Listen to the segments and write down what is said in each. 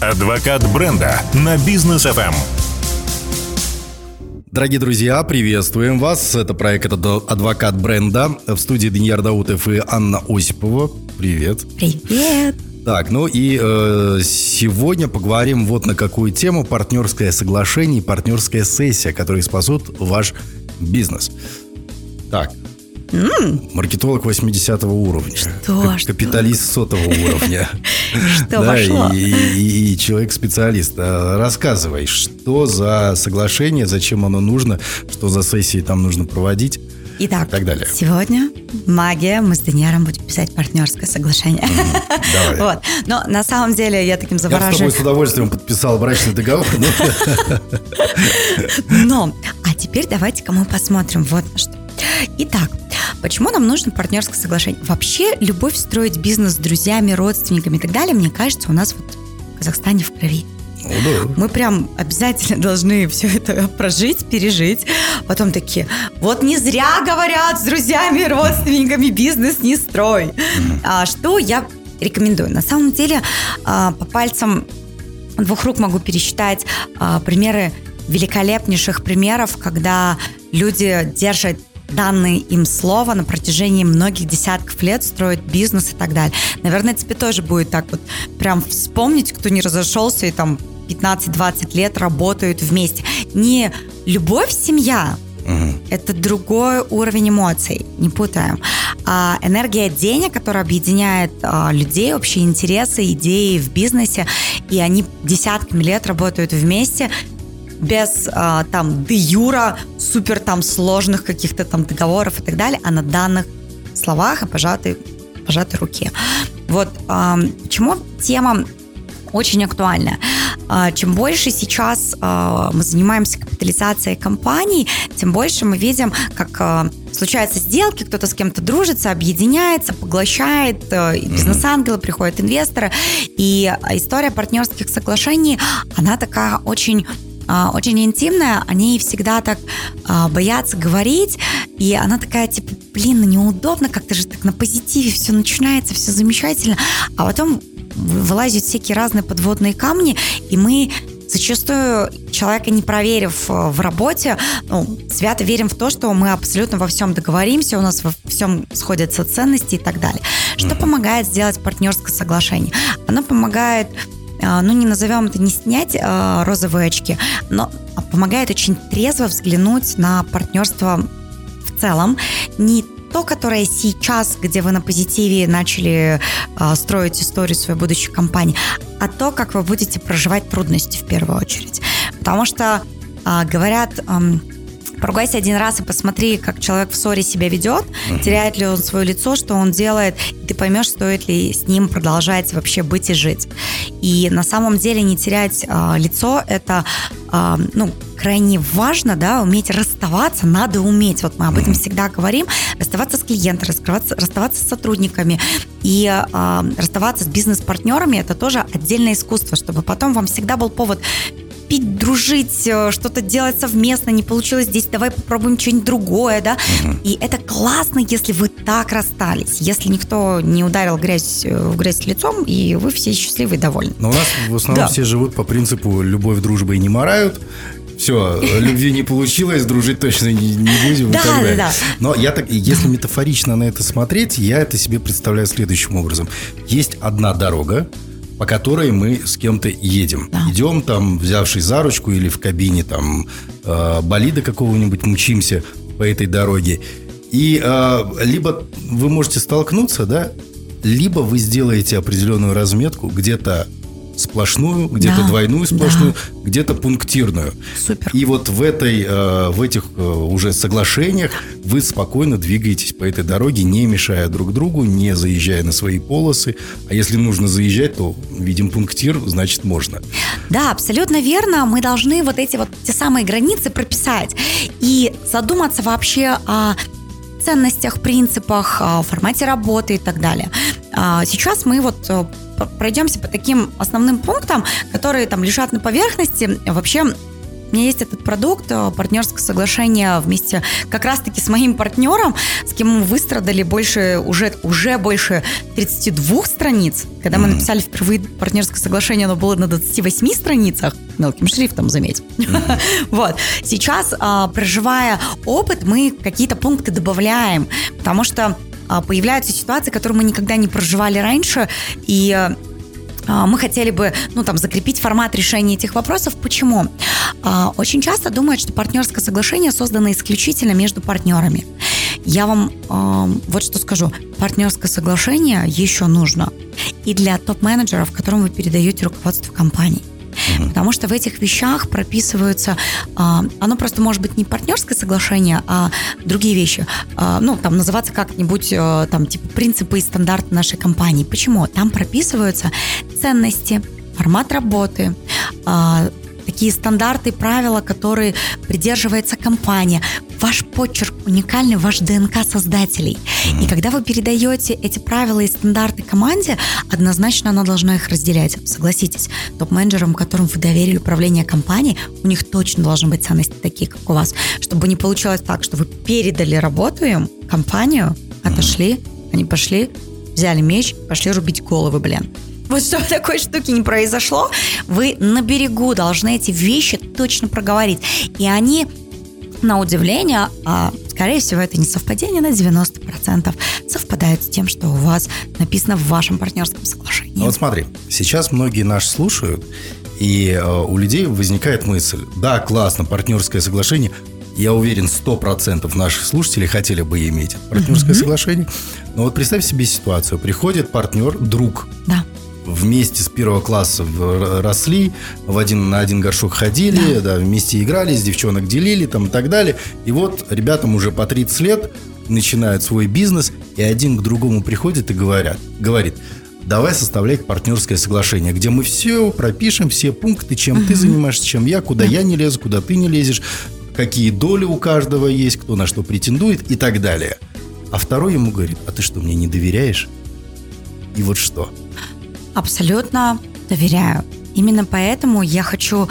Адвокат бренда на бизнес FM. Дорогие друзья, приветствуем вас. Это проект «Адвокат бренда». В студии Даниил Даутов и Анна Осипова. Привет. Привет. Так, ну и э, сегодня поговорим вот на какую тему партнерское соглашение и партнерская сессия, которые спасут ваш бизнес. Так, Mm. Маркетолог 80 уровня. Что? Капиталист сотого уровня. Что пошло? И человек-специалист. А, рассказывай, что за соглашение, зачем оно нужно, что за сессии там нужно проводить. Итак, и так далее. сегодня магия, мы с Даниаром будем писать партнерское соглашение. Давай. Вот. Но на самом деле я таким завораживаю. Я с тобой с удовольствием подписал брачный договор. Но, а теперь давайте-ка мы посмотрим вот на что. Итак, почему нам нужно партнерское соглашение? Вообще, любовь строить бизнес с друзьями, родственниками и так далее, мне кажется, у нас вот в Казахстане в крови. Ну, да. Мы прям обязательно должны все это прожить, пережить. Потом такие, вот не зря говорят с друзьями, родственниками бизнес не строй. А, что я рекомендую? На самом деле, а, по пальцам двух рук могу пересчитать а, примеры великолепнейших примеров, когда люди держат данные им слова на протяжении многих десятков лет строят бизнес и так далее. Наверное, тебе тоже будет так вот прям вспомнить, кто не разошелся и там 15-20 лет работают вместе. Не любовь, семья, Угу. Это другой уровень эмоций, не путаем. А энергия денег, которая объединяет а, людей, общие интересы, идеи в бизнесе, и они десятками лет работают вместе, без а, там де юра, супер там сложных каких-то там договоров и так далее, а на данных словах и пожатой, пожатой руке. Вот а, почему тема очень актуальная. А, чем больше сейчас а, мы занимаемся капитализацией компаний, тем больше мы видим, как а, случаются сделки, кто-то с кем-то дружится, объединяется, поглощает, бизнес-ангелы, приходят инвесторы. И история партнерских соглашений, она такая очень очень интимная, они всегда так боятся говорить, и она такая, типа, блин, ну неудобно, как-то же так на позитиве все начинается, все замечательно, а потом вылазят всякие разные подводные камни, и мы зачастую человека не проверив э, в работе, ну, свято верим в то, что мы абсолютно во всем договоримся, у нас во всем сходятся ценности и так далее. Что mm-hmm. помогает сделать партнерское соглашение? Оно помогает а, ну, не назовем это не снять а, розовые очки, но помогает очень трезво взглянуть на партнерство в целом, не то, которое сейчас, где вы на позитиве начали э, строить историю своей будущей компании, а то, как вы будете проживать трудности в первую очередь. Потому что э, говорят, э, Поругайся один раз и посмотри, как человек в ссоре себя ведет, uh-huh. теряет ли он свое лицо, что он делает, и ты поймешь, стоит ли с ним продолжать вообще быть и жить. И на самом деле не терять э, лицо это э, ну, крайне важно, да, уметь расставаться, надо уметь, вот мы об этом всегда говорим, расставаться с клиентами, расставаться, расставаться с сотрудниками и э, расставаться с бизнес-партнерами, это тоже отдельное искусство, чтобы потом вам всегда был повод пить, дружить, э, что-то делать совместно, не получилось здесь, давай попробуем что-нибудь другое, да. Угу. И это классно, если вы так расстались, если никто не ударил грязь э, в грязь лицом, и вы все счастливы и довольны. Но у нас в основном да. все живут по принципу любовь, дружба и не морают все, любви не получилось, дружить точно не, не будем да, и так далее. Да, да. Но я так, если метафорично на это смотреть, я это себе представляю следующим образом. Есть одна дорога, по которой мы с кем-то едем. Да. Идем там, взявшись за ручку или в кабине там э, болида какого-нибудь, мучимся по этой дороге. И э, либо вы можете столкнуться, да, либо вы сделаете определенную разметку где-то сплошную, где-то да, двойную сплошную, да. где-то пунктирную. Супер. И вот в этой, э, в этих э, уже соглашениях вы спокойно двигаетесь по этой дороге, не мешая друг другу, не заезжая на свои полосы. А если нужно заезжать, то видим пунктир, значит можно. Да, абсолютно верно. Мы должны вот эти вот те самые границы прописать и задуматься вообще о ценностях, принципах, формате работы и так далее. А, сейчас мы вот э, пройдемся по таким основным пунктам, которые там лежат на поверхности. Вообще У меня есть этот продукт, э, партнерское соглашение вместе как раз-таки с моим партнером, с кем мы выстрадали больше, уже, уже больше 32 страниц. Когда мы написали впервые партнерское соглашение, оно было на 28 страницах, мелким шрифтом, заметь. Вот. Сейчас, а, проживая опыт, мы какие-то пункты добавляем, потому что появляются ситуации, которые мы никогда не проживали раньше, и а, мы хотели бы, ну, там, закрепить формат решения этих вопросов. Почему? А, очень часто думают, что партнерское соглашение создано исключительно между партнерами. Я вам э, вот что скажу. Партнерское соглашение еще нужно и для топ-менеджеров, которым вы передаете руководство компании. Потому что в этих вещах прописываются, а, оно просто может быть не партнерское соглашение, а другие вещи. А, ну, там называться как-нибудь, э, там, типа, принципы и стандарты нашей компании. Почему? Там прописываются ценности, формат работы, а, такие стандарты, правила, которые придерживается компания. Ваш почерк уникальный, ваш ДНК создателей. Mm-hmm. И когда вы передаете эти правила и стандарты команде, однозначно она должна их разделять. Согласитесь, топ-менеджерам, которым вы доверили управление компанией, у них точно должны быть ценности такие, как у вас. Чтобы не получилось так, что вы передали работу им, компанию, отошли, mm-hmm. они пошли, взяли меч, пошли рубить головы, блин. Вот чтобы такой штуки не произошло, вы на берегу должны эти вещи точно проговорить. И они, на удивление, а скорее всего, это не совпадение на 90%, совпадает с тем, что у вас написано в вашем партнерском соглашении. Вот смотри, сейчас многие нас слушают, и э, у людей возникает мысль, да, классно, партнерское соглашение, я уверен, 100% наших слушателей хотели бы иметь партнерское mm-hmm. соглашение. Но вот представь себе ситуацию. Приходит партнер, друг. Да вместе с первого класса росли, в один, на один горшок ходили, да. Да, вместе играли, с девчонок делили там, и так далее. И вот ребятам уже по 30 лет начинают свой бизнес, и один к другому приходит и говорят, говорит, давай составлять партнерское соглашение, где мы все пропишем, все пункты, чем угу. ты занимаешься, чем я, куда я не лезу, куда ты не лезешь, какие доли у каждого есть, кто на что претендует и так далее. А второй ему говорит, а ты что, мне не доверяешь? И вот что? Абсолютно доверяю. Именно поэтому я хочу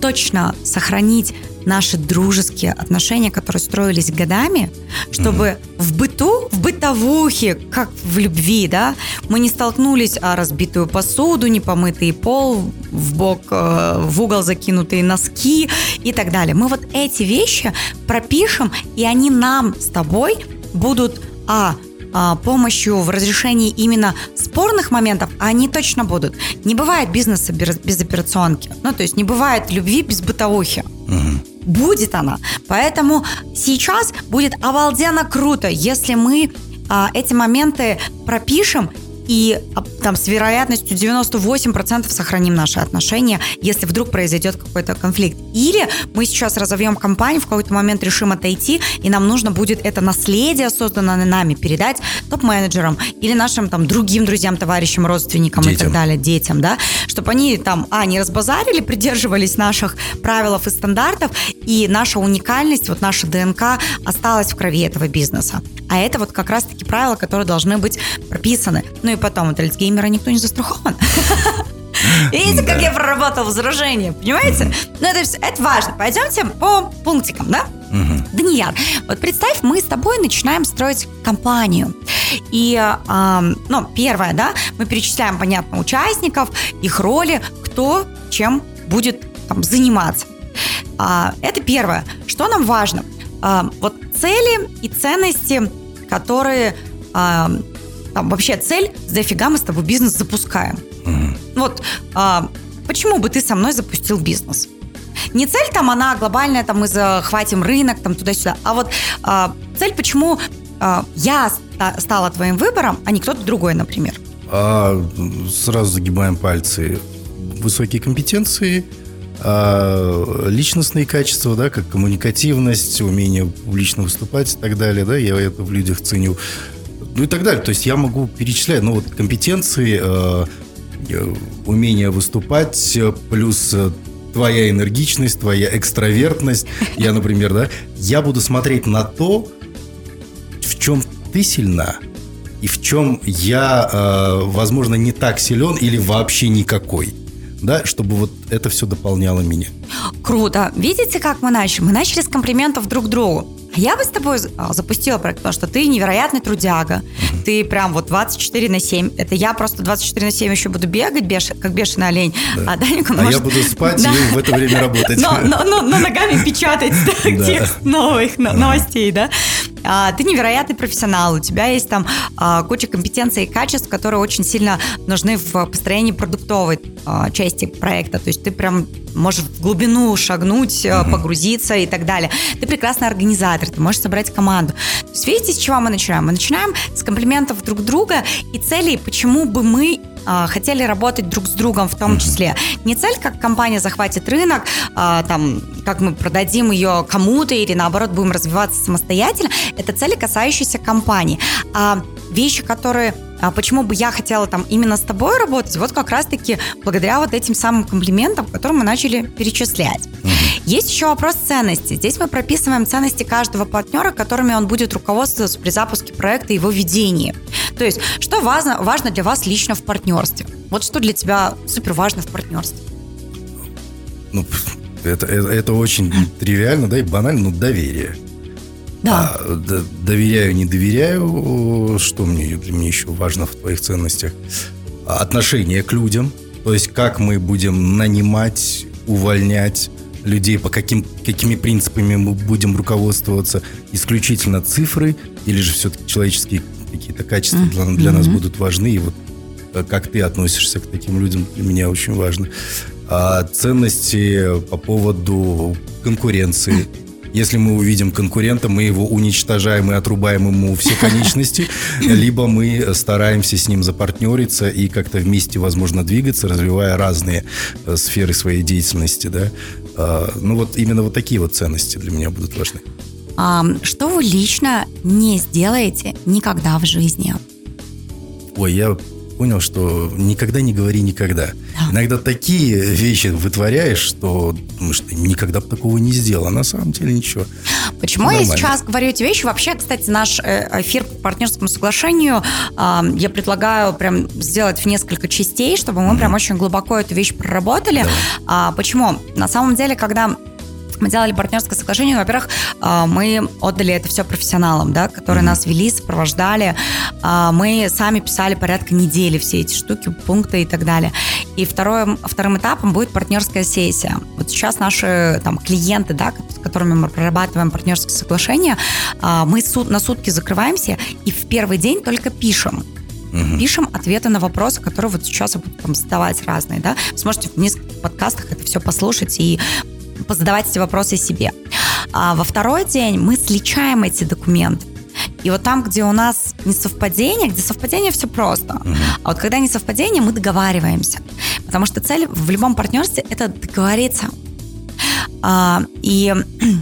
точно сохранить наши дружеские отношения, которые строились годами, чтобы mm-hmm. в быту, в бытовухе, как в любви, да, мы не столкнулись о разбитую посуду, непомытый пол, в бок, э, в угол закинутые носки и так далее. Мы вот эти вещи пропишем, и они нам с тобой будут а а, помощью в разрешении именно спорных моментов, они точно будут. Не бывает бизнеса без операционки. Ну, то есть не бывает любви без бытовухи. Угу. Будет она. Поэтому сейчас будет обалденно круто, если мы а, эти моменты пропишем и а, там с вероятностью 98% сохраним наши отношения, если вдруг произойдет какой-то конфликт. Или мы сейчас разовьем компанию, в какой-то момент решим отойти, и нам нужно будет это наследие, созданное нами, передать топ-менеджерам или нашим там другим друзьям, товарищам, родственникам детям. и так далее, детям, да, чтобы они там, а, не разбазарили, придерживались наших правил и стандартов, и наша уникальность, вот наша ДНК осталась в крови этого бизнеса. А это вот как раз-таки правила, которые должны быть прописаны. Ну и потом, от Альцгеймера никто не застрахован. Видите, как я проработал возражение, понимаете? Ну, это, все, это важно. Пойдемте по пунктикам, да? Данияр, вот представь, мы с тобой начинаем строить компанию. И, э, ну, первое, да, мы перечисляем, понятно, участников, их роли, кто чем будет там, заниматься. А, это первое. Что нам важно? А, вот цели и ценности, которые а, там вообще цель, зафига мы с тобой бизнес запускаем. Угу. Вот а, почему бы ты со мной запустил бизнес? Не цель там она глобальная, там мы захватим рынок, там туда-сюда, а вот а, цель, почему а, я стала твоим выбором, а не кто-то другой, например. А, сразу загибаем пальцы. Высокие компетенции, а, личностные качества, да, как коммуникативность, умение публично выступать и так далее, да, я это в людях ценю ну и так далее. То есть я могу перечислять, ну вот компетенции, э, э умение выступать, плюс э, твоя энергичность, твоя экстравертность. Я, например, да, я буду смотреть на то, в чем ты сильна, и в чем я, э, возможно, не так силен или вообще никакой. да, чтобы вот это все дополняло меня. Круто. Видите, как мы начали? Мы начали с комплиментов друг другу. Я бы с тобой а, запустила проект, потому что ты невероятный трудяга. Ты прям вот 24 на 7. Это я просто 24 на 7 еще буду бегать, беш, как бешеный олень. Да. А Даник, он а может... я буду спать да. и в это время работать. Но, но, но, но ногами печатать текст новых новостей, да? А, ты невероятный профессионал, у тебя есть там а, куча компетенций и качеств, которые очень сильно нужны в построении продуктовой а, части проекта. То есть ты прям можешь в глубину шагнуть, uh-huh. погрузиться и так далее. Ты прекрасный организатор, ты можешь собрать команду. То есть видите, с чего мы начинаем? Мы начинаем с комплиментов друг друга и целей, почему бы мы а, хотели работать друг с другом в том числе. Не цель, как компания захватит рынок, а, там, как мы продадим ее кому-то или наоборот будем развиваться самостоятельно. Это цели, касающиеся компании. А вещи, которые а почему бы я хотела там именно с тобой работать, вот как раз-таки благодаря вот этим самым комплиментам, которые мы начали перечислять. Есть еще вопрос ценности. Здесь мы прописываем ценности каждого партнера, которыми он будет руководствоваться при запуске проекта и его ведении. То есть, что важно, важно для вас лично в партнерстве? Вот что для тебя супер важно в партнерстве? Ну, это, это, это очень тривиально, да, и банально, но доверие. Да. А, доверяю, не доверяю. Что мне, для меня еще важно в твоих ценностях? Отношение к людям. То есть, как мы будем нанимать, увольнять людей, по каким, какими принципами мы будем руководствоваться. Исключительно цифры или же все-таки человеческие какие-то качества для, для нас будут важны. И вот э, как ты относишься к таким людям, для меня очень важно. А ценности по поводу конкуренции если мы увидим конкурента, мы его уничтожаем и отрубаем ему все конечности, либо мы стараемся с ним запартнериться и как-то вместе, возможно, двигаться, развивая разные э, сферы своей деятельности, да. А, ну вот именно вот такие вот ценности для меня будут важны. Что вы лично не сделаете никогда в жизни? Ой, я понял, что никогда не говори никогда. Да. Иногда такие вещи вытворяешь, что думаешь, ты никогда бы такого не сделал, а на самом деле ничего. Почему Нормально. я сейчас говорю эти вещи? Вообще, кстати, наш э, эфир по партнерскому соглашению я предлагаю прям сделать в несколько частей, чтобы мы mm-hmm. прям очень глубоко эту вещь проработали. Да. Почему? На самом деле, когда мы делали партнерское соглашение. Во-первых, а, мы отдали это все профессионалам, да, которые mm-hmm. нас вели, сопровождали. А, мы сами писали порядка недели все эти штуки, пункты и так далее. И второе, вторым этапом будет партнерская сессия. Вот сейчас наши там, клиенты, да, с которыми мы прорабатываем партнерское соглашение, а, мы на сутки закрываемся и в первый день только пишем. Угу. Пишем ответы на вопросы, которые вот сейчас я буду там задавать разные, да. Вы сможете в нескольких подкастах это все послушать и позадавать эти вопросы себе. А во второй день мы сличаем эти документы. И вот там, где у нас не совпадение, где совпадение все просто. Mm-hmm. А вот когда не совпадение, мы договариваемся. Потому что цель в любом партнерстве это договориться. А, и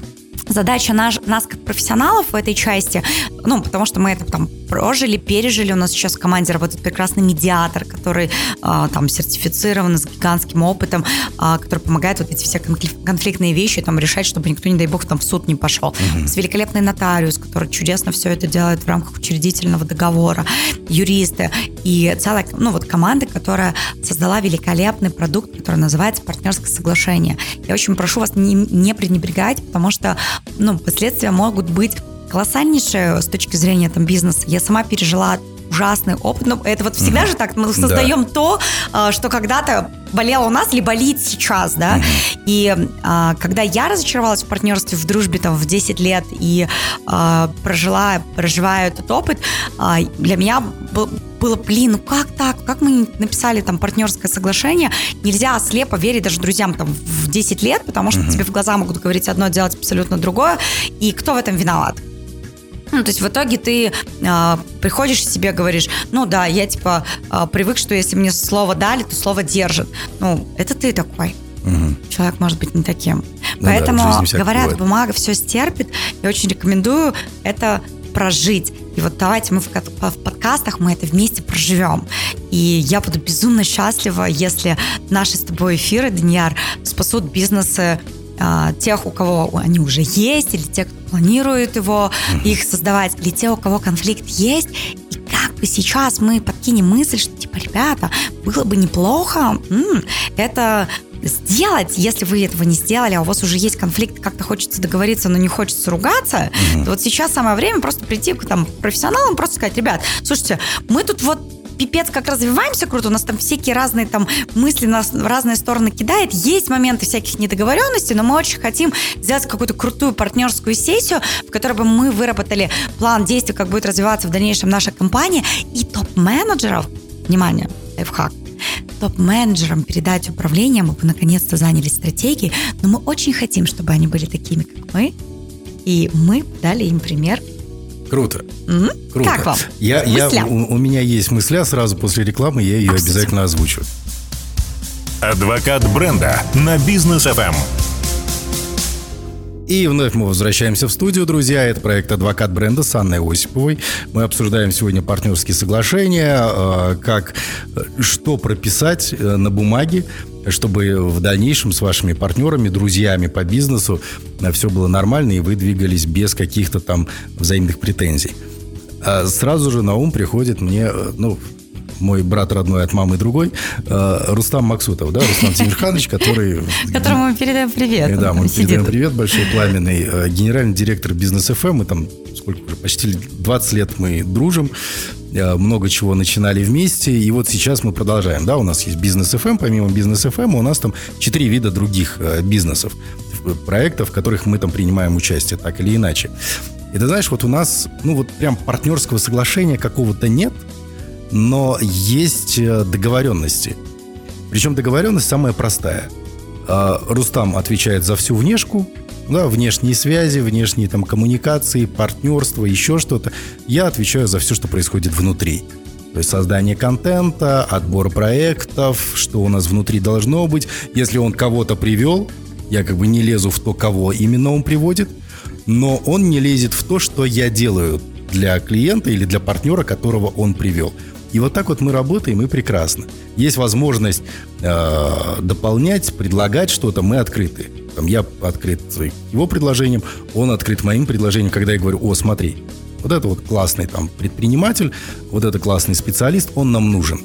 задача наш, нас как профессионалов в этой части, ну, потому что мы это там прожили, пережили. У нас сейчас в команде работает прекрасный медиатор, который а, там сертифицирован с гигантским опытом, а, который помогает вот эти все конфликтные вещи там решать, чтобы никто, не дай бог, там в суд не пошел. Угу. С великолепный нотариус, который чудесно все это делает в рамках учредительного договора, юристы и целая, ну, вот команда, которая создала великолепный продукт, который называется партнерское соглашение. Я очень прошу вас не, не пренебрегать, потому что, ну, последствия могут быть колоссальнейшее с точки зрения там, бизнеса. Я сама пережила ужасный опыт. Но это вот всегда mm-hmm. же так, мы создаем да. то, а, что когда-то болело у нас или болит сейчас, да. Mm-hmm. И а, когда я разочаровалась в партнерстве, в дружбе там в 10 лет и а, прожила, проживаю этот опыт, а, для меня был, было, блин, ну как так? Как мы написали там партнерское соглашение? Нельзя слепо верить даже друзьям там в 10 лет, потому что mm-hmm. тебе в глаза могут говорить одно, делать абсолютно другое. И кто в этом виноват? Ну, то есть в итоге ты э, приходишь себе говоришь, ну да, я типа э, привык, что если мне слово дали, то слово держит. Ну, это ты такой. Угу. Человек может быть не таким. Ну Поэтому, да, говорят, бывает. бумага все стерпит. Я очень рекомендую это прожить. И вот давайте мы в, в подкастах мы это вместе проживем. И я буду безумно счастлива, если наши с тобой эфиры, Данияр, спасут бизнесы а, тех, у кого они уже есть, или тех, кто планирует его, их создавать, или те, у кого конфликт есть. И как бы сейчас мы подкинем мысль, что типа ребята, было бы неплохо м-м, это сделать, если вы этого не сделали, а у вас уже есть конфликт, как-то хочется договориться, но не хочется ругаться, mm-hmm. то вот сейчас самое время просто прийти к там, профессионалам, просто сказать, ребят, слушайте, мы тут вот пипец как развиваемся круто, у нас там всякие разные там мысли нас в разные стороны кидает, есть моменты всяких недоговоренностей, но мы очень хотим сделать какую-то крутую партнерскую сессию, в которой бы мы выработали план действий, как будет развиваться в дальнейшем наша компания, и топ-менеджеров, внимание, лайфхак, топ-менеджерам передать управление, мы бы наконец-то занялись стратегией, но мы очень хотим, чтобы они были такими, как мы, и мы дали им пример Круто. Mm-hmm. Круто. Как вам? Я, я, у, у меня есть мысля сразу после рекламы, я ее а, обязательно озвучу. Адвокат бренда на бизнес FM. И вновь мы возвращаемся в студию, друзья. Это проект «Адвокат бренда» с Анной Осиповой. Мы обсуждаем сегодня партнерские соглашения, э, как, э, что прописать э, на бумаге, чтобы в дальнейшем с вашими партнерами, друзьями по бизнесу все было нормально, и вы двигались без каких-то там взаимных претензий. А сразу же на ум приходит мне, ну, мой брат родной от мамы другой, Рустам Максутов, да, Рустам Тимирханович, который... Которому мы передаем привет. Да, мы передаем привет большой, пламенный. Генеральный директор бизнес ФМ, мы там сколько уже, почти 20 лет мы дружим. Э, много чего начинали вместе, и вот сейчас мы продолжаем. Да, у нас есть бизнес FM, помимо бизнес FM у нас там четыре вида других э, бизнесов, проектов, в которых мы там принимаем участие, так или иначе. И ты знаешь, вот у нас, ну вот прям партнерского соглашения какого-то нет, но есть э, договоренности. Причем договоренность самая простая. Рустам отвечает за всю внешку, да, внешние связи, внешние там коммуникации, партнерство, еще что-то. Я отвечаю за все, что происходит внутри. То есть создание контента, отбор проектов, что у нас внутри должно быть. Если он кого-то привел, я как бы не лезу в то, кого именно он приводит, но он не лезет в то, что я делаю для клиента или для партнера, которого он привел. И вот так вот мы работаем, и прекрасно. Есть возможность э, дополнять, предлагать что-то, мы открыты. Там, я открыт его предложением, он открыт моим предложением, когда я говорю, о, смотри, вот это вот классный там предприниматель, вот это классный специалист, он нам нужен.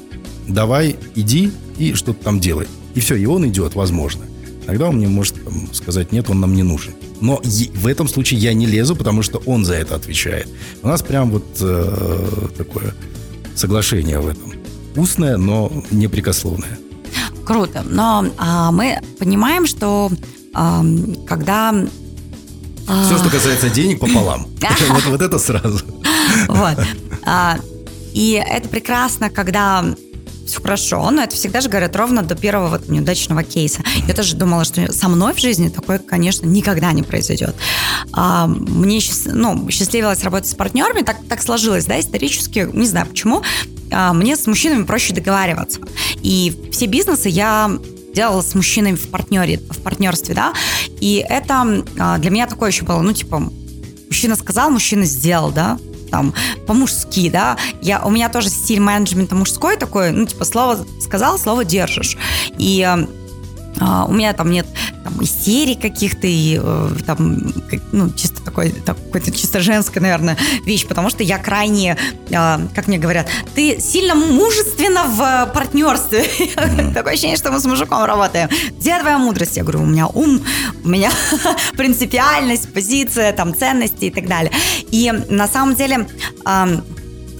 Давай, иди и что-то там делай. И все, и он идет, возможно. Тогда он мне может там, сказать, нет, он нам не нужен. Но в этом случае я не лезу, потому что он за это отвечает. У нас прям вот э, такое соглашение в этом. Устное, но непрекословное. Круто. Но а, мы понимаем, что когда... Все, что касается денег, пополам. Вот, вот это сразу. Вот. А, и это прекрасно, когда все хорошо, но это всегда же говорят ровно до первого вот неудачного кейса. Я тоже думала, что со мной в жизни такое, конечно, никогда не произойдет. А, мне ну, счастливилось работать с партнерами, так, так сложилось, да, исторически, не знаю почему, а, мне с мужчинами проще договариваться. И все бизнесы я делала с мужчинами в партнере, в партнерстве, да, и это а, для меня такое еще было, ну, типа, мужчина сказал, мужчина сделал, да, там, по-мужски, да, я, у меня тоже стиль менеджмента мужской такой, ну, типа, слово сказал, слово держишь, и а, у меня там нет там, истерик каких-то и э, там, ну, чисто такой, какой-то чисто женская, наверное, вещь, потому что я крайне, э, как мне говорят, ты сильно мужественно в партнерстве. Такое ощущение, что мы с мужиком работаем. Где твоя мудрость? Я говорю, у меня ум, у меня принципиальность, позиция, там, ценности и так далее. И на самом деле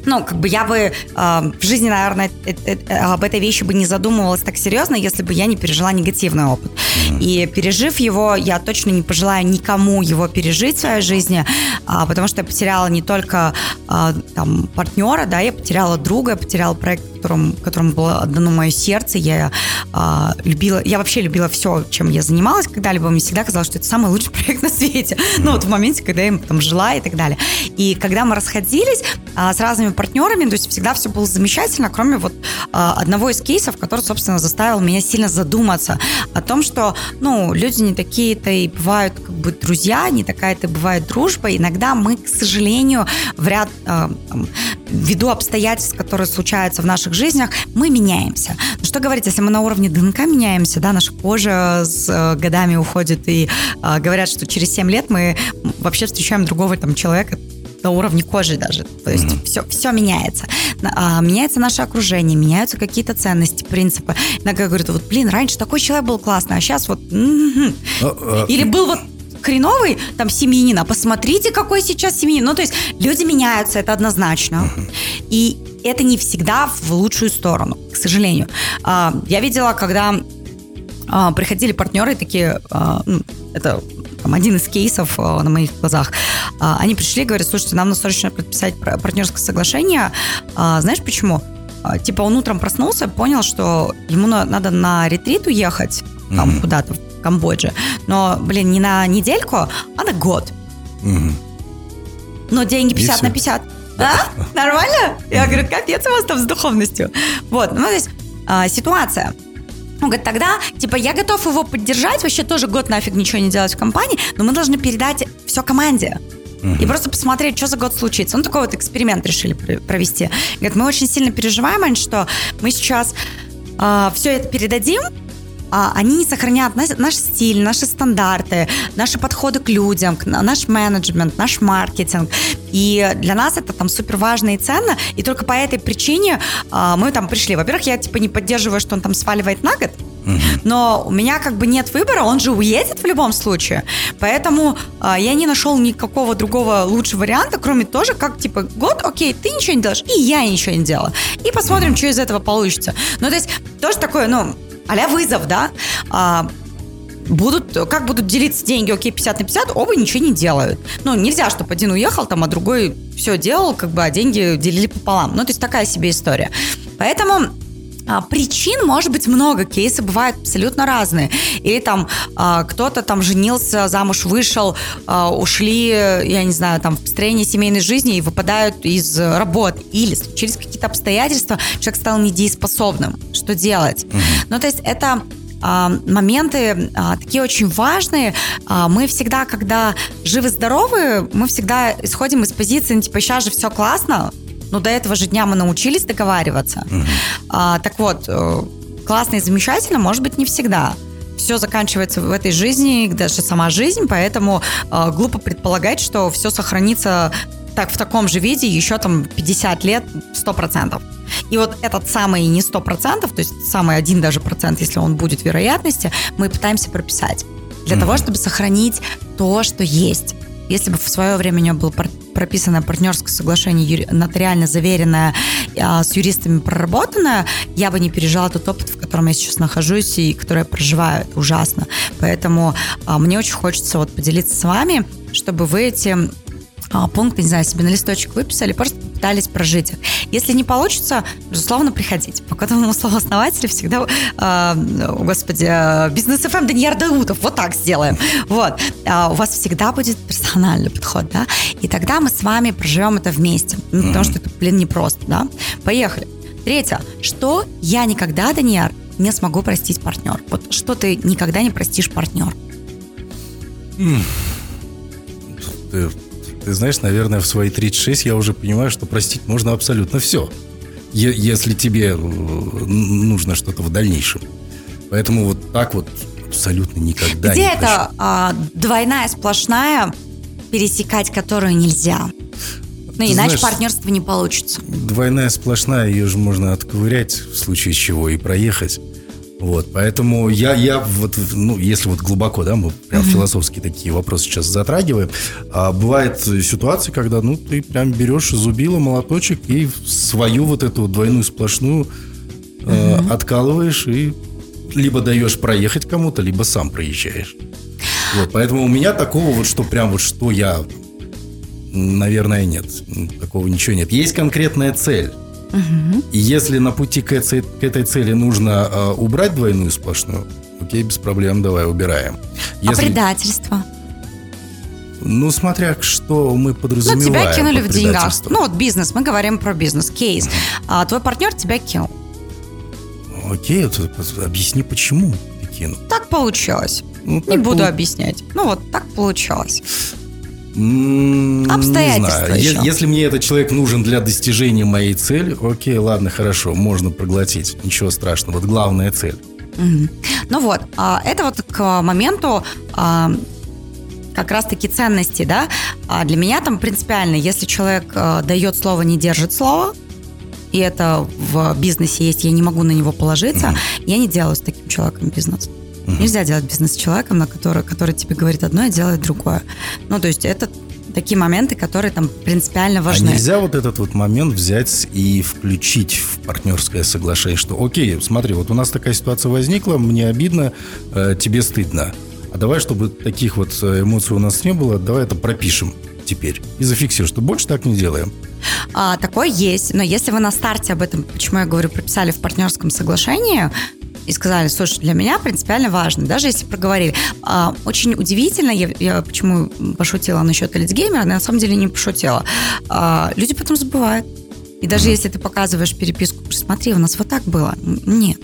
ну, как бы я бы э, в жизни, наверное, э, э, э, об этой вещи бы не задумывалась так серьезно, если бы я не пережила негативный опыт. Mm-hmm. И пережив его, я точно не пожелаю никому его пережить в своей жизни, э, потому что я потеряла не только э, там партнера, да, я потеряла друга, я потеряла проект, которым, которому было отдано мое сердце. Я э, любила, я вообще любила все, чем я занималась когда-либо. Мне всегда казалось, что это самый лучший проект на свете. Mm-hmm. Ну, вот в моменте, когда я им там жила и так далее. И когда мы расходились э, с разными партнерами, то есть всегда все было замечательно, кроме вот одного из кейсов, который, собственно, заставил меня сильно задуматься о том, что, ну, люди не такие-то и бывают как бы друзья, не такая-то бывает дружба. Иногда мы, к сожалению, в ряд, там, ввиду обстоятельств, которые случаются в наших жизнях, мы меняемся. Но что говорить, если мы на уровне ДНК меняемся, да, наша кожа с э, годами уходит, и э, говорят, что через 7 лет мы вообще встречаем другого там человека, на уровне кожи даже. То есть mm-hmm. все, все меняется. А, меняется наше окружение, меняются какие-то ценности, принципы. Иногда говорят, вот, блин, раньше такой человек был классный, а сейчас вот... Mm-hmm. Или был вот хреновый там семьянин, а посмотрите, какой сейчас семьянин. Ну, то есть люди меняются, это однозначно. И это не всегда в лучшую сторону, к сожалению. А, я видела, когда а, приходили партнеры такие, а, ну, это там, один из кейсов на моих глазах. Они пришли и говорят, слушайте, нам нужно срочно подписать партнерское соглашение. Знаешь почему? Типа он утром проснулся, понял, что ему надо на ретрит уехать, там mm-hmm. куда-то, в Камбодже. Но, блин, не на недельку, а на год. Mm-hmm. Но деньги 50 на 50. Да? Нормально? Я говорю, капец у вас там с духовностью. Вот, ну, то есть а, ситуация. Он говорит, тогда, типа, я готов его поддержать, вообще тоже год нафиг ничего не делать в компании, но мы должны передать все команде. И просто посмотреть, что за год случится. Ну, такой вот эксперимент решили провести. Говорит, мы очень сильно переживаем, что мы сейчас э, все это передадим, а, они не сохраняют наш, наш стиль, наши стандарты, наши подходы к людям, наш менеджмент, наш маркетинг. И для нас это там супер важно и ценно. И только по этой причине а, мы там пришли. Во-первых, я типа не поддерживаю, что он там сваливает на год. Но у меня как бы нет выбора, он же уедет в любом случае. Поэтому э, я не нашел никакого другого лучшего варианта, кроме тоже, как типа год, окей, ты ничего не делаешь, и я ничего не делаю. И посмотрим, что из этого получится. Ну, то есть тоже такое, ну, а вызов, да, а, будут, как будут делиться деньги, окей, 50 на 50, оба ничего не делают. Ну, нельзя, чтобы один уехал, там, а другой все делал, как бы, а деньги делили пополам. Ну, то есть такая себе история. Поэтому а, причин может быть много, кейсы бывают абсолютно разные. Или там а, кто-то там женился, замуж вышел, а, ушли, я не знаю, там в построение семейной жизни и выпадают из работы. Или через какие-то обстоятельства человек стал недееспособным. Что делать? Угу. Ну, то есть это моменты такие очень важные. мы всегда, когда живы-здоровы, мы всегда исходим из позиции, ну, типа, сейчас же все классно, но до этого же дня мы научились договариваться. Угу. А, так вот, э, классно и замечательно, может быть, не всегда все заканчивается в этой жизни, даже сама жизнь, поэтому э, глупо предполагать, что все сохранится так в таком же виде еще там 50 лет 100%. И вот этот самый не 100%, то есть самый один даже процент, если он будет вероятности, мы пытаемся прописать для mm-hmm. того, чтобы сохранить то, что есть. Если бы в свое время у него было прописанное партнерское соглашение, нотариально заверенное, а, с юристами проработанное, я бы не пережила тот опыт, в котором я сейчас нахожусь и который я проживаю. Ужасно. Поэтому а, мне очень хочется вот поделиться с вами, чтобы вы эти а, пункты, не знаю, себе на листочек выписали, просто пытались прожить их. Если не получится, безусловно, приходите. По которому слову основателя всегда, э, господи, бизнес ФМ Даниэр Даутов, вот так сделаем. Вот. А у вас всегда будет персональный подход, да? И тогда мы с вами проживем это вместе. Ну, потому что это, блин, непросто, да? Поехали. Третье. Что я никогда, Даниэр, не смогу простить партнер? Вот что ты никогда не простишь партнер? Ты ты знаешь, наверное, в свои 36 я уже понимаю, что простить можно абсолютно все, если тебе э, нужно что-то в дальнейшем. Поэтому вот так вот абсолютно никогда Где не это а, двойная сплошная, пересекать которую нельзя? Ну, Ты иначе знаешь, партнерство не получится. Двойная сплошная, ее же можно отковырять в случае чего и проехать. Вот, поэтому я, я вот, ну, если вот глубоко, да, мы прям mm-hmm. философские такие вопросы сейчас затрагиваем, а бывает ситуация, когда, ну, ты прям берешь зубило, молоточек и свою вот эту двойную сплошную mm-hmm. откалываешь и либо даешь проехать кому-то, либо сам проезжаешь. Вот, поэтому у меня такого вот, что прям вот что я, наверное, нет. Такого ничего нет. Есть конкретная цель. Угу. И если на пути к этой, к этой цели нужно э, убрать двойную сплошную, окей, без проблем, давай убираем. А если... А предательство? Ну, смотря что мы подразумеваем. Ну, тебя кинули в деньгах. Ну, вот бизнес, мы говорим про бизнес, кейс. Угу. А твой партнер тебя кинул. Окей, вот, объясни, почему ты кинул. Так получилось. Ну, так Не буду пол... объяснять. Ну, вот так получилось. Обстоятельства не знаю. Если мне этот человек нужен для достижения моей цели, окей, ладно, хорошо, можно проглотить. Ничего страшного. Вот главная цель. Ну вот, а, это вот к моменту, а, как раз-таки ценности, да. А для меня там принципиально, если человек дает слово, не держит слово, и это в бизнесе есть, я не могу на него положиться, mm-hmm. я не делаю с таким человеком бизнес. Mm-hmm. Нельзя делать бизнес с человеком, на который, который тебе говорит одно и делает другое. Ну, то есть это такие моменты, которые там принципиально важны. А нельзя вот этот вот момент взять и включить в партнерское соглашение, что окей, смотри, вот у нас такая ситуация возникла, мне обидно, э, тебе стыдно. А давай, чтобы таких вот э, эмоций у нас не было, давай это пропишем теперь и зафиксируем, что больше так не делаем. А, такое есть, но если вы на старте об этом, почему я говорю, прописали в партнерском соглашении, и сказали, слушай, для меня принципиально важно, даже если проговорили. А, очень удивительно, я, я почему пошутила насчет Элитгеймера, на самом деле не пошутила. А, люди потом забывают. И даже mm-hmm. если ты показываешь переписку, смотри, у нас вот так было. Нет.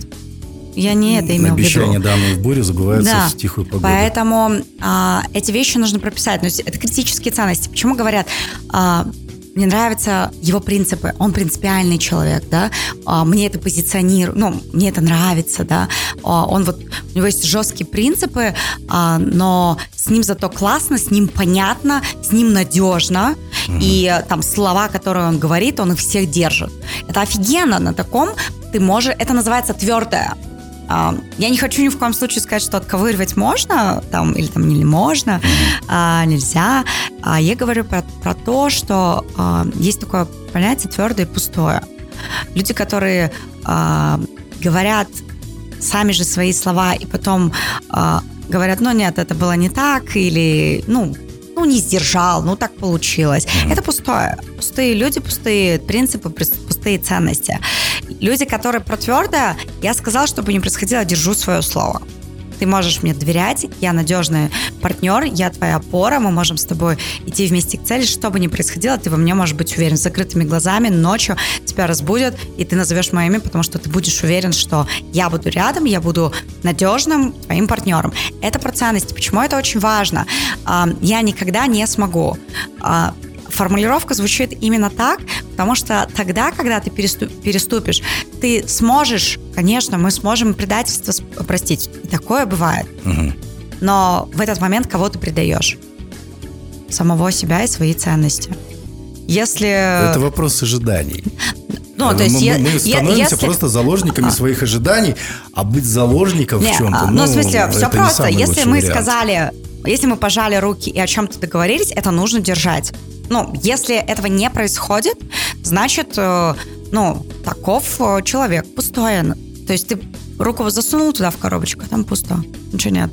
Я не это имел в виду. Обещания, данные в буре, забываются да. в тихую погоду. Поэтому а, эти вещи нужно прописать. Но это критические ценности. Почему говорят, а, мне нравятся его принципы, он принципиальный человек, да, а, мне это позиционирует, ну, мне это нравится, да, а, он вот, у него есть жесткие принципы, а, но с ним зато классно, с ним понятно, с ним надежно, mm-hmm. и там слова, которые он говорит, он их всех держит. Это офигенно, на таком ты можешь, это называется твердое, я не хочу ни в коем случае сказать, что отковыривать можно, там, или там не можно, а, нельзя. А я говорю про, про то, что а, есть такое понятие твердое и пустое. Люди, которые а, говорят сами же свои слова и потом а, говорят, ну нет, это было не так, или, ну, ну, не сдержал, ну, так получилось. Mm-hmm. Это пустое. Пустые люди, пустые принципы, пустые ценности. Люди, которые про твердое, я сказала, чтобы не происходило, держу свое слово. Ты можешь мне доверять, я надежный партнер, я твоя опора, мы можем с тобой идти вместе к цели, что бы ни происходило, ты во мне можешь быть уверен. С закрытыми глазами ночью тебя разбудят, и ты назовешь мое имя, потому что ты будешь уверен, что я буду рядом, я буду надежным твоим партнером. Это про ценности. Почему это очень важно? Я никогда не смогу а, формулировка звучит именно так, потому что тогда, когда ты переступишь, ты сможешь, конечно, мы сможем предательство простить. И такое бывает. Угу. Но в этот момент кого ты предаешь? Самого себя и свои ценности. Если... Это вопрос ожиданий. Ну, то есть мы, я, мы становимся если... просто заложниками а. своих ожиданий, а быть заложником не, в чем-то. А, ну, ну, в смысле, все просто. Если мы вариант. сказали, если мы пожали руки и о чем-то договорились, это нужно держать. Ну, если этого не происходит, значит, э, ну, таков э, человек, пустой. То есть ты руку засунул туда в коробочку, а там пусто, ничего нет.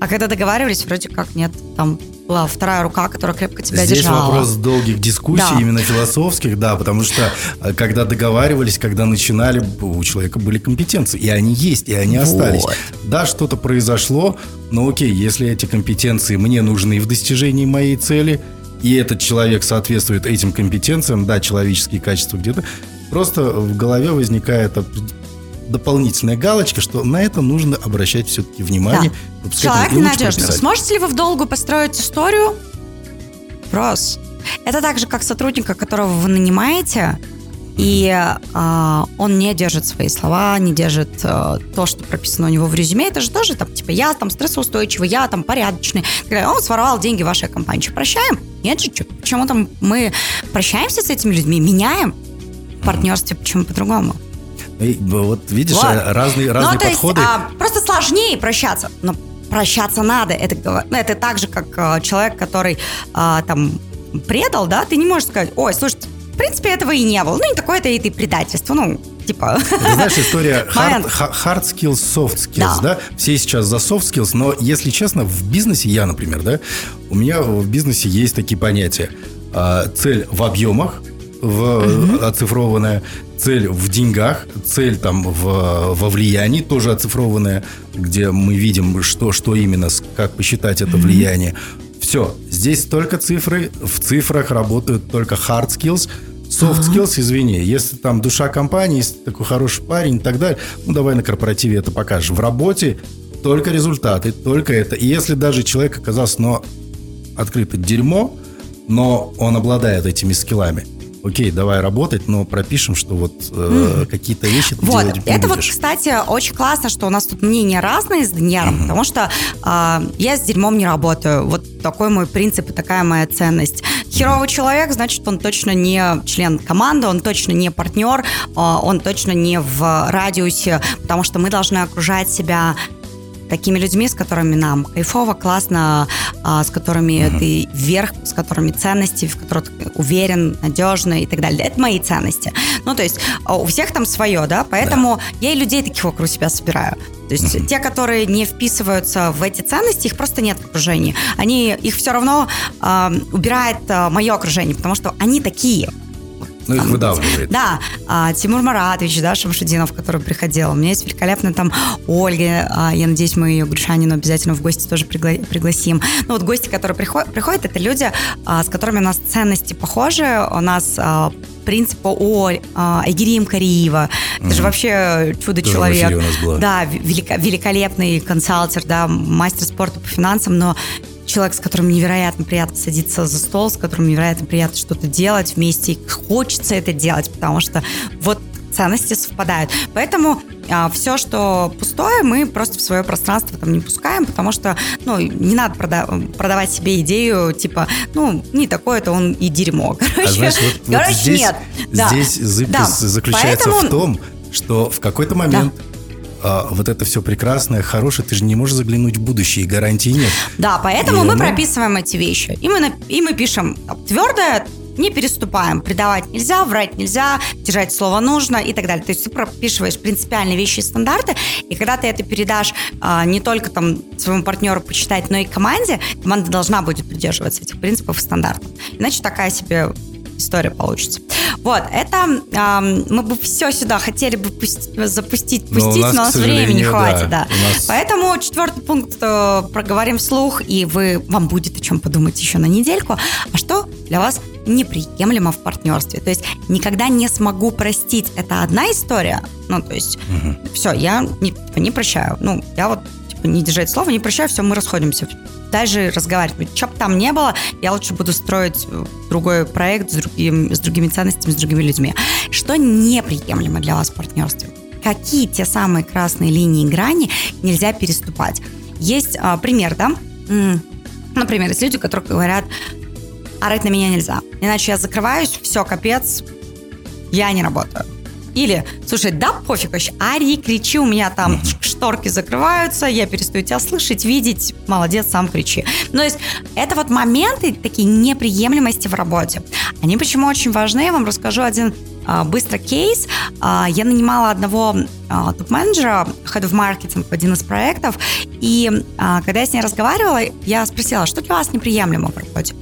А когда договаривались, вроде как нет, там была вторая рука, которая крепко тебя Здесь держала. Здесь вопрос долгих дискуссий, да. именно философских, да, потому что э, когда договаривались, когда начинали, у человека были компетенции, и они есть, и они вот. остались. Да, что-то произошло, но окей, если эти компетенции мне нужны в достижении моей цели – и этот человек соответствует этим компетенциям, да, человеческие качества где-то, просто в голове возникает дополнительная галочка, что на это нужно обращать все-таки внимание. Да. Человек ненадежный. Сможете ли вы в долгу построить историю? Вопрос. Это так же, как сотрудника, которого вы нанимаете, и э, он не держит свои слова, не держит э, то, что прописано у него в резюме. Это же тоже там, типа, я там стрессоустойчивый, я там порядочный. Он своровал деньги вашей компании. Что, прощаем? Нет же, что? Почему там мы прощаемся с этими людьми, меняем в партнерстве, почему по-другому? Вот видишь, вот. Э, разные, разные ну, то подходы. Есть, а, просто сложнее прощаться. Но прощаться надо. Это, ну, это так же, как а, человек, который а, там предал, да, ты не можешь сказать, ой, слушай, в принципе, этого и не было. Ну, не такое-то и ты предательство. Ну, типа... Ты знаешь, история hard, hard skills, soft skills, да. да? Все сейчас за soft skills, но, если честно, в бизнесе, я, например, да, у меня в бизнесе есть такие понятия. А, цель в объемах, в, угу. оцифрованная, цель в деньгах, цель там в, во влиянии, тоже оцифрованная, где мы видим, что, что именно, как посчитать это влияние. Все, здесь только цифры, в цифрах работают только hard skills, soft skills, извини, если там душа компании, если такой хороший парень и так далее, ну давай на корпоративе это покажешь. В работе только результаты, только это. И если даже человек оказался, но открыто дерьмо, но он обладает этими скиллами, окей, давай работать, но пропишем, что вот э, какие-то вещи ты вот. делать не Это будешь. вот, кстати, очень классно, что у нас тут мнения разные с Данияром, потому что э, я с дерьмом не работаю. Вот такой мой принцип и такая моя ценность. Херовый человек, значит, он точно не член команды, он точно не партнер, э, он точно не в радиусе, потому что мы должны окружать себя такими людьми, с которыми нам кайфово, классно, а, с которыми mm-hmm. ты вверх, с которыми ценности, в которых ты уверен, надежно и так далее. Это мои ценности. Ну, то есть а, у всех там свое, да, поэтому да. я и людей таких вокруг себя собираю. То есть mm-hmm. те, которые не вписываются в эти ценности, их просто нет в окружении. Они, их все равно э, убирает э, мое окружение, потому что они такие. Ну, их выдавливает. Да, а, Тимур Маратович, да, Шамшудинов, который приходил. У меня есть великолепная там Ольга, а, я надеюсь, мы ее Гришанину обязательно в гости тоже пригла- пригласим. Ну, вот гости, которые приходят, приходят это люди, а, с которыми у нас ценности похожи, у нас а, принципа о а, Айгерим Кариева. Это mm-hmm. же вообще чудо-человек. Да, велика, великолепный консалтер, да, мастер спорта по финансам, но человек, с которым невероятно приятно садиться за стол, с которым невероятно приятно что-то делать вместе, и хочется это делать, потому что вот ценности совпадают. Поэтому а, все, что пустое, мы просто в свое пространство там не пускаем, потому что, ну, не надо прода- продавать себе идею, типа, ну, не такое-то он и дерьмо. Короче, а знаешь, вот, короче вот здесь, нет. Здесь да. заключается Поэтому... в том, что в какой-то момент да а, вот это все прекрасное, хорошее, ты же не можешь заглянуть в будущее, и гарантии нет. Да, поэтому и мы оно... прописываем эти вещи. И мы, и мы пишем твердое, не переступаем. Предавать нельзя, врать нельзя, держать слово нужно и так далее. То есть ты прописываешь принципиальные вещи и стандарты, и когда ты это передашь а, не только там своему партнеру почитать, но и команде, команда должна будет придерживаться этих принципов и стандартов. Иначе такая себе история получится. Вот, это э, мы бы все сюда хотели бы пусть, запустить, пустить, но у нас, но у нас времени не хватит, да. да. Нас... Поэтому четвертый пункт э, проговорим вслух, и вы, вам будет о чем подумать еще на недельку. А что для вас неприемлемо в партнерстве? То есть никогда не смогу простить. Это одна история. Ну, то есть угу. все, я не, не прощаю. Ну, я вот типа, не держать слово, не прощаю, все, мы расходимся даже разговаривать. Что бы там не было, я лучше буду строить э, другой проект с, другим, с другими ценностями, с другими людьми. Что неприемлемо для вас в партнерстве? Какие те самые красные линии грани нельзя переступать? Есть а, пример, да? Например, есть люди, которые говорят, орать на меня нельзя, иначе я закрываюсь, все, капец, я не работаю. Или, слушай, да пофиг вообще, ари, кричи, у меня там шторки закрываются, я перестаю тебя слышать, видеть, молодец, сам кричи. Ну, то есть это вот моменты такие неприемлемости в работе. Они почему очень важны, я вам расскажу один быстро кейс. А, я нанимала одного а, топ-менеджера, head of marketing в один из проектов, и когда я с ней разговаривала, я спросила, что для вас неприемлемо в работе?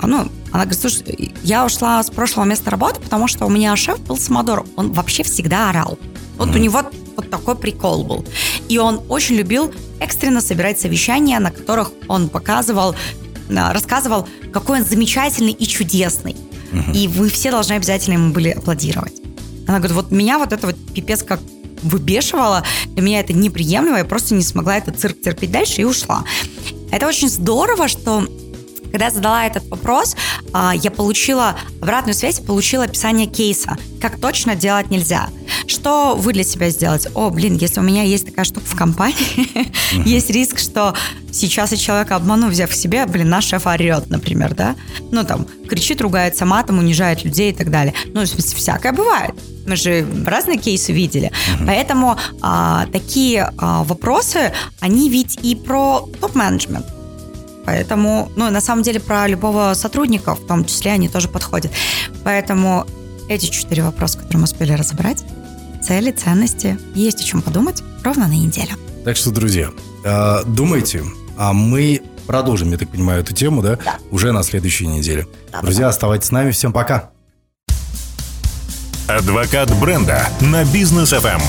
Ну, она говорит, слушай, я ушла с прошлого места работы, потому что у меня шеф был самодор, он вообще всегда орал. Вот mm-hmm. у него вот такой прикол был. И он очень любил экстренно собирать совещания, на которых он показывал, рассказывал, какой он замечательный и чудесный. И вы все должны обязательно ему были аплодировать. Она говорит, вот меня вот это вот пипец как выбешивало, для меня это неприемлемо, я просто не смогла этот цирк терпеть дальше и ушла. Это очень здорово, что когда я задала этот вопрос, а, я получила обратную связь, получила описание кейса, как точно делать нельзя. Что вы для себя сделаете? О, блин, если у меня есть такая штука в компании, есть риск, что сейчас я человека обману, взяв к себе, блин, наш шеф орет, например, да? Ну, там, кричит, ругается матом, унижает людей и так далее. Ну, в смысле, всякое бывает. Мы же разные кейсы видели. Поэтому а, такие а, вопросы, они ведь и про топ-менеджмент. Поэтому, ну, на самом деле, про любого сотрудника, в том числе, они тоже подходят. Поэтому эти четыре вопроса, которые мы успели разобрать, цели, ценности, есть о чем подумать ровно на неделю. Так что, друзья, э, думайте, а мы продолжим, я так понимаю, эту тему, да? Да. Уже на следующей неделе. Да, Друзья, да. оставайтесь с нами. Всем пока. Адвокат бренда на бизнес FM.